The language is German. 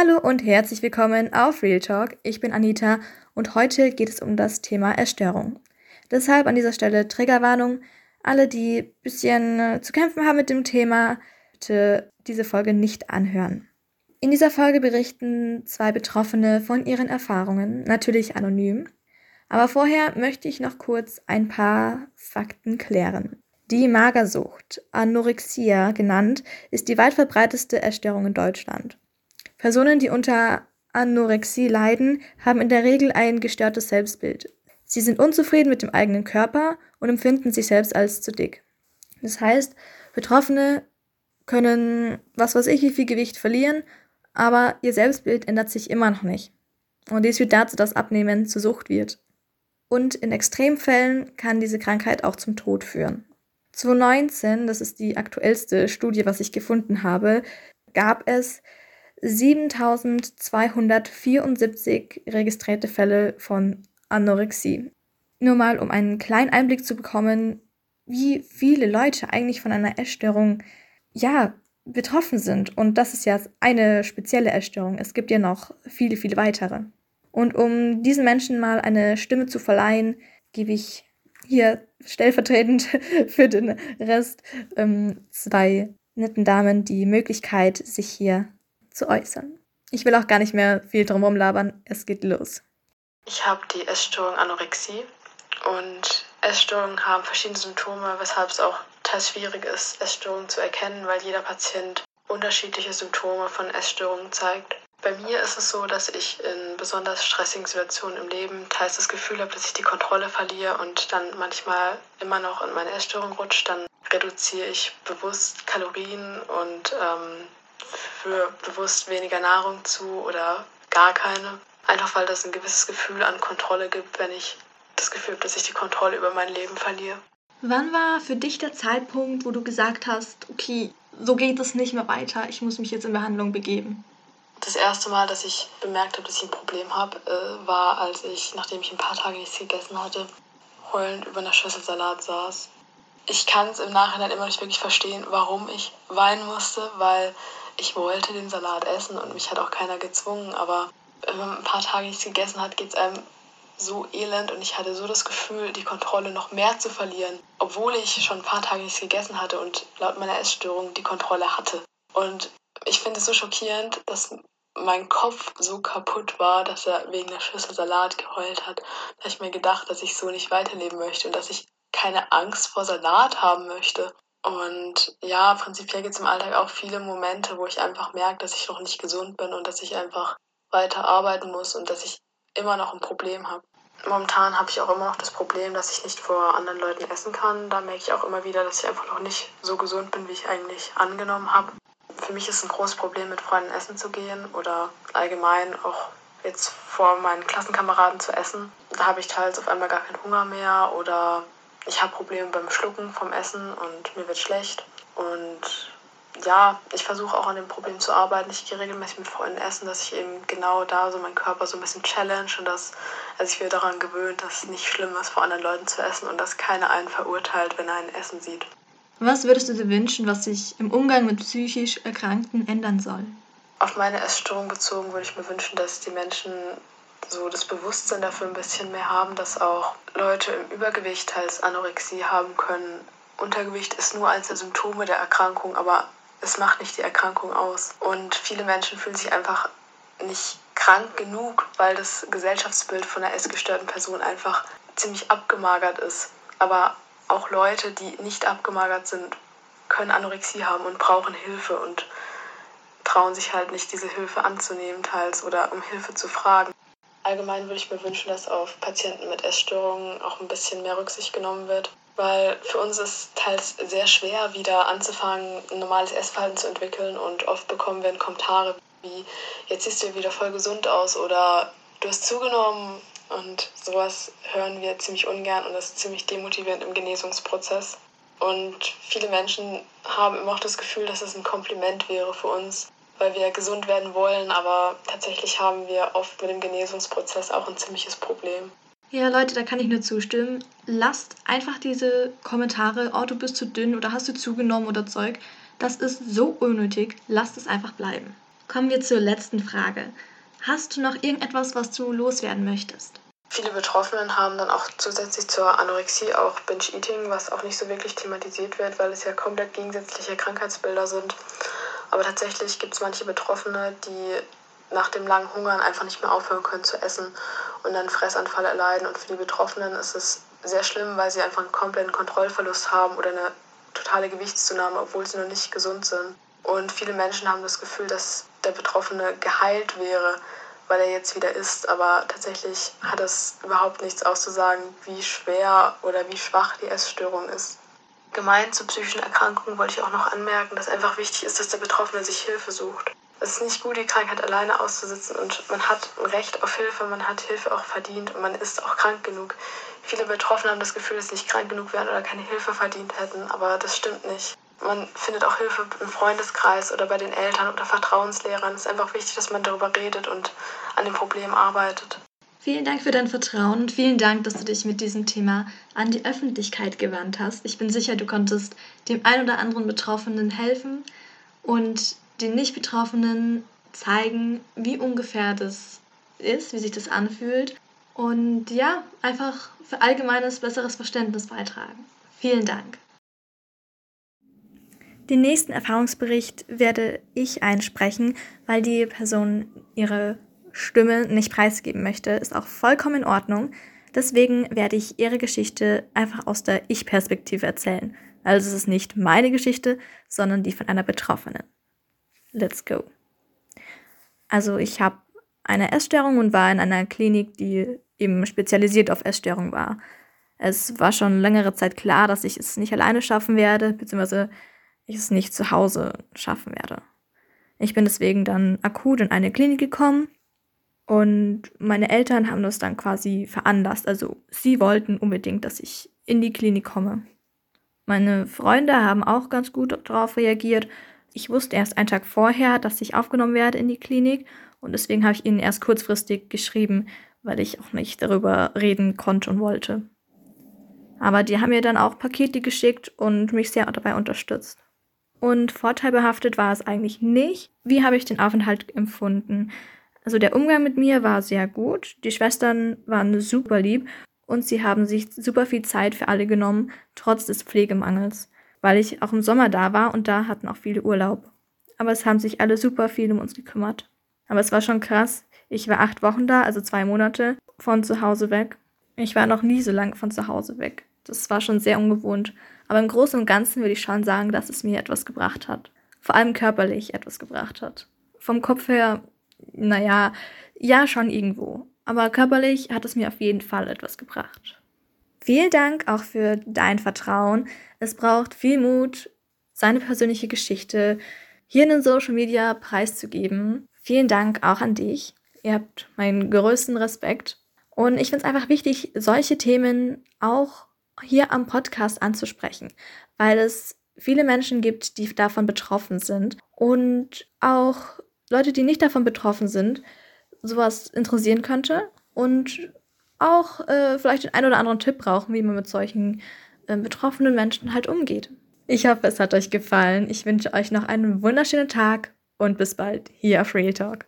Hallo und herzlich willkommen auf Real Talk. Ich bin Anita und heute geht es um das Thema Erstörung. Deshalb an dieser Stelle Triggerwarnung. Alle, die ein bisschen äh, zu kämpfen haben mit dem Thema, bitte diese Folge nicht anhören. In dieser Folge berichten zwei Betroffene von ihren Erfahrungen, natürlich anonym. Aber vorher möchte ich noch kurz ein paar Fakten klären. Die Magersucht, Anorexia genannt, ist die weit verbreiteste Erstörung in Deutschland. Personen, die unter Anorexie leiden, haben in der Regel ein gestörtes Selbstbild. Sie sind unzufrieden mit dem eigenen Körper und empfinden sich selbst als zu dick. Das heißt, Betroffene können, was weiß ich, wie viel Gewicht verlieren, aber ihr Selbstbild ändert sich immer noch nicht. Und dies führt dazu, dass Abnehmen zur Sucht wird. Und in Extremfällen kann diese Krankheit auch zum Tod führen. 2019, das ist die aktuellste Studie, was ich gefunden habe, gab es 7274 registrierte Fälle von Anorexie. Nur mal, um einen kleinen Einblick zu bekommen, wie viele Leute eigentlich von einer Essstörung, ja, betroffen sind. Und das ist ja eine spezielle Essstörung. Es gibt ja noch viele, viele weitere. Und um diesen Menschen mal eine Stimme zu verleihen, gebe ich hier stellvertretend für den Rest ähm, zwei netten Damen die Möglichkeit, sich hier zu äußern. Ich will auch gar nicht mehr viel drum labern. Es geht los. Ich habe die Essstörung Anorexie und Essstörungen haben verschiedene Symptome, weshalb es auch teils schwierig ist, Essstörungen zu erkennen, weil jeder Patient unterschiedliche Symptome von Essstörungen zeigt. Bei mir ist es so, dass ich in besonders stressigen Situationen im Leben teils das Gefühl habe, dass ich die Kontrolle verliere und dann manchmal immer noch in meine Essstörung rutscht. Dann reduziere ich bewusst Kalorien und ähm, für bewusst weniger Nahrung zu oder gar keine. Einfach weil das ein gewisses Gefühl an Kontrolle gibt, wenn ich das Gefühl habe, dass ich die Kontrolle über mein Leben verliere. Wann war für dich der Zeitpunkt, wo du gesagt hast, okay, so geht es nicht mehr weiter, ich muss mich jetzt in Behandlung begeben? Das erste Mal, dass ich bemerkt habe, dass ich ein Problem habe, äh, war, als ich, nachdem ich ein paar Tage nichts gegessen hatte, heulend über einer Schüssel Salat saß. Ich kann es im Nachhinein immer nicht wirklich verstehen, warum ich weinen musste, weil ich wollte den Salat essen und mich hat auch keiner gezwungen, aber wenn man ein paar Tage nichts gegessen hat, geht es einem so elend und ich hatte so das Gefühl, die Kontrolle noch mehr zu verlieren, obwohl ich schon ein paar Tage nichts gegessen hatte und laut meiner Essstörung die Kontrolle hatte. Und ich finde es so schockierend, dass mein Kopf so kaputt war, dass er wegen der Schüssel Salat geheult hat. Da habe ich mir gedacht, dass ich so nicht weiterleben möchte und dass ich keine Angst vor Salat haben möchte. Und ja, prinzipiell gibt es im Alltag auch viele Momente, wo ich einfach merke, dass ich noch nicht gesund bin und dass ich einfach weiter arbeiten muss und dass ich immer noch ein Problem habe. Momentan habe ich auch immer noch das Problem, dass ich nicht vor anderen Leuten essen kann. Da merke ich auch immer wieder, dass ich einfach noch nicht so gesund bin, wie ich eigentlich angenommen habe. Für mich ist ein großes Problem, mit Freunden essen zu gehen oder allgemein auch jetzt vor meinen Klassenkameraden zu essen. Da habe ich teils auf einmal gar keinen Hunger mehr oder ich habe Probleme beim Schlucken vom Essen und mir wird schlecht. Und ja, ich versuche auch an dem Problem zu arbeiten. Ich gehe regelmäßig mit Freunden essen, dass ich eben genau da so meinen Körper so ein bisschen challenge und dass also ich werde daran gewöhnt, dass es nicht schlimm ist, vor anderen Leuten zu essen und dass keiner einen verurteilt, wenn er ein Essen sieht. Was würdest du dir wünschen, was sich im Umgang mit psychisch Erkrankten ändern soll? Auf meine Essstörung bezogen würde ich mir wünschen, dass die Menschen so das Bewusstsein dafür ein bisschen mehr haben, dass auch Leute im Übergewicht als Anorexie haben können. Untergewicht ist nur eines der Symptome der Erkrankung, aber es macht nicht die Erkrankung aus. Und viele Menschen fühlen sich einfach nicht krank genug, weil das Gesellschaftsbild von einer essgestörten Person einfach ziemlich abgemagert ist. Aber auch Leute, die nicht abgemagert sind, können Anorexie haben und brauchen Hilfe und trauen sich halt nicht, diese Hilfe anzunehmen teils oder um Hilfe zu fragen. Allgemein würde ich mir wünschen, dass auf Patienten mit Essstörungen auch ein bisschen mehr Rücksicht genommen wird, weil für uns ist teils sehr schwer, wieder anzufangen, ein normales Essverhalten zu entwickeln. Und oft bekommen wir Kommentare wie, jetzt siehst du wieder voll gesund aus oder du hast zugenommen. Und sowas hören wir ziemlich ungern und das ist ziemlich demotivierend im Genesungsprozess. Und viele Menschen haben immer auch das Gefühl, dass es ein Kompliment wäre für uns, weil wir gesund werden wollen, aber tatsächlich haben wir oft mit dem Genesungsprozess auch ein ziemliches Problem. Ja, Leute, da kann ich nur zustimmen. Lasst einfach diese Kommentare, oh, du bist zu dünn oder hast du zugenommen oder Zeug. Das ist so unnötig. Lasst es einfach bleiben. Kommen wir zur letzten Frage. Hast du noch irgendetwas, was du loswerden möchtest? Viele Betroffenen haben dann auch zusätzlich zur Anorexie auch Binge-Eating, was auch nicht so wirklich thematisiert wird, weil es ja komplett gegensätzliche Krankheitsbilder sind. Aber tatsächlich gibt es manche Betroffene, die nach dem langen Hungern einfach nicht mehr aufhören können zu essen und dann Fressanfall erleiden. Und für die Betroffenen ist es sehr schlimm, weil sie einfach einen kompletten Kontrollverlust haben oder eine totale Gewichtszunahme, obwohl sie noch nicht gesund sind. Und viele Menschen haben das Gefühl, dass der Betroffene geheilt wäre, weil er jetzt wieder isst. Aber tatsächlich hat es überhaupt nichts auszusagen, wie schwer oder wie schwach die Essstörung ist. Gemein zu psychischen Erkrankungen wollte ich auch noch anmerken, dass einfach wichtig ist, dass der Betroffene sich Hilfe sucht. Es ist nicht gut, die Krankheit alleine auszusitzen und man hat ein Recht auf Hilfe, man hat Hilfe auch verdient und man ist auch krank genug. Viele Betroffene haben das Gefühl, dass sie nicht krank genug wären oder keine Hilfe verdient hätten, aber das stimmt nicht. Man findet auch Hilfe im Freundeskreis oder bei den Eltern oder Vertrauenslehrern. Es ist einfach wichtig, dass man darüber redet und an dem Problem arbeitet. Vielen Dank für dein Vertrauen und vielen Dank, dass du dich mit diesem Thema an die Öffentlichkeit gewandt hast. Ich bin sicher, du konntest dem ein oder anderen Betroffenen helfen und den Nicht-Betroffenen zeigen, wie ungefähr das ist, wie sich das anfühlt und ja, einfach für allgemeines, besseres Verständnis beitragen. Vielen Dank. Den nächsten Erfahrungsbericht werde ich einsprechen, weil die Person ihre Stimme nicht preisgeben möchte. Ist auch vollkommen in Ordnung. Deswegen werde ich ihre Geschichte einfach aus der Ich-Perspektive erzählen. Also es ist nicht meine Geschichte, sondern die von einer Betroffenen. Let's go. Also ich habe eine Essstörung und war in einer Klinik, die eben spezialisiert auf Essstörung war. Es war schon längere Zeit klar, dass ich es nicht alleine schaffen werde, beziehungsweise ich es nicht zu Hause schaffen werde. Ich bin deswegen dann akut in eine Klinik gekommen und meine Eltern haben das dann quasi veranlasst. Also sie wollten unbedingt, dass ich in die Klinik komme. Meine Freunde haben auch ganz gut darauf reagiert. Ich wusste erst einen Tag vorher, dass ich aufgenommen werde in die Klinik und deswegen habe ich ihnen erst kurzfristig geschrieben, weil ich auch nicht darüber reden konnte und wollte. Aber die haben mir dann auch Pakete geschickt und mich sehr dabei unterstützt. Und vorteilbehaftet war es eigentlich nicht. Wie habe ich den Aufenthalt empfunden? Also der Umgang mit mir war sehr gut. Die Schwestern waren super lieb und sie haben sich super viel Zeit für alle genommen, trotz des Pflegemangels, weil ich auch im Sommer da war und da hatten auch viele Urlaub. Aber es haben sich alle super viel um uns gekümmert. Aber es war schon krass. Ich war acht Wochen da, also zwei Monate von zu Hause weg. Ich war noch nie so lange von zu Hause weg. Das war schon sehr ungewohnt. Aber im Großen und Ganzen würde ich schon sagen, dass es mir etwas gebracht hat. Vor allem körperlich etwas gebracht hat. Vom Kopf her, naja, ja, schon irgendwo. Aber körperlich hat es mir auf jeden Fall etwas gebracht. Vielen Dank auch für dein Vertrauen. Es braucht viel Mut, seine persönliche Geschichte hier in den Social Media preiszugeben. Vielen Dank auch an dich. Ihr habt meinen größten Respekt. Und ich finde es einfach wichtig, solche Themen auch hier am Podcast anzusprechen, weil es viele Menschen gibt, die davon betroffen sind und auch Leute, die nicht davon betroffen sind, sowas interessieren könnte und auch äh, vielleicht den einen oder anderen Tipp brauchen, wie man mit solchen äh, betroffenen Menschen halt umgeht. Ich hoffe, es hat euch gefallen. Ich wünsche euch noch einen wunderschönen Tag und bis bald hier auf Real Talk.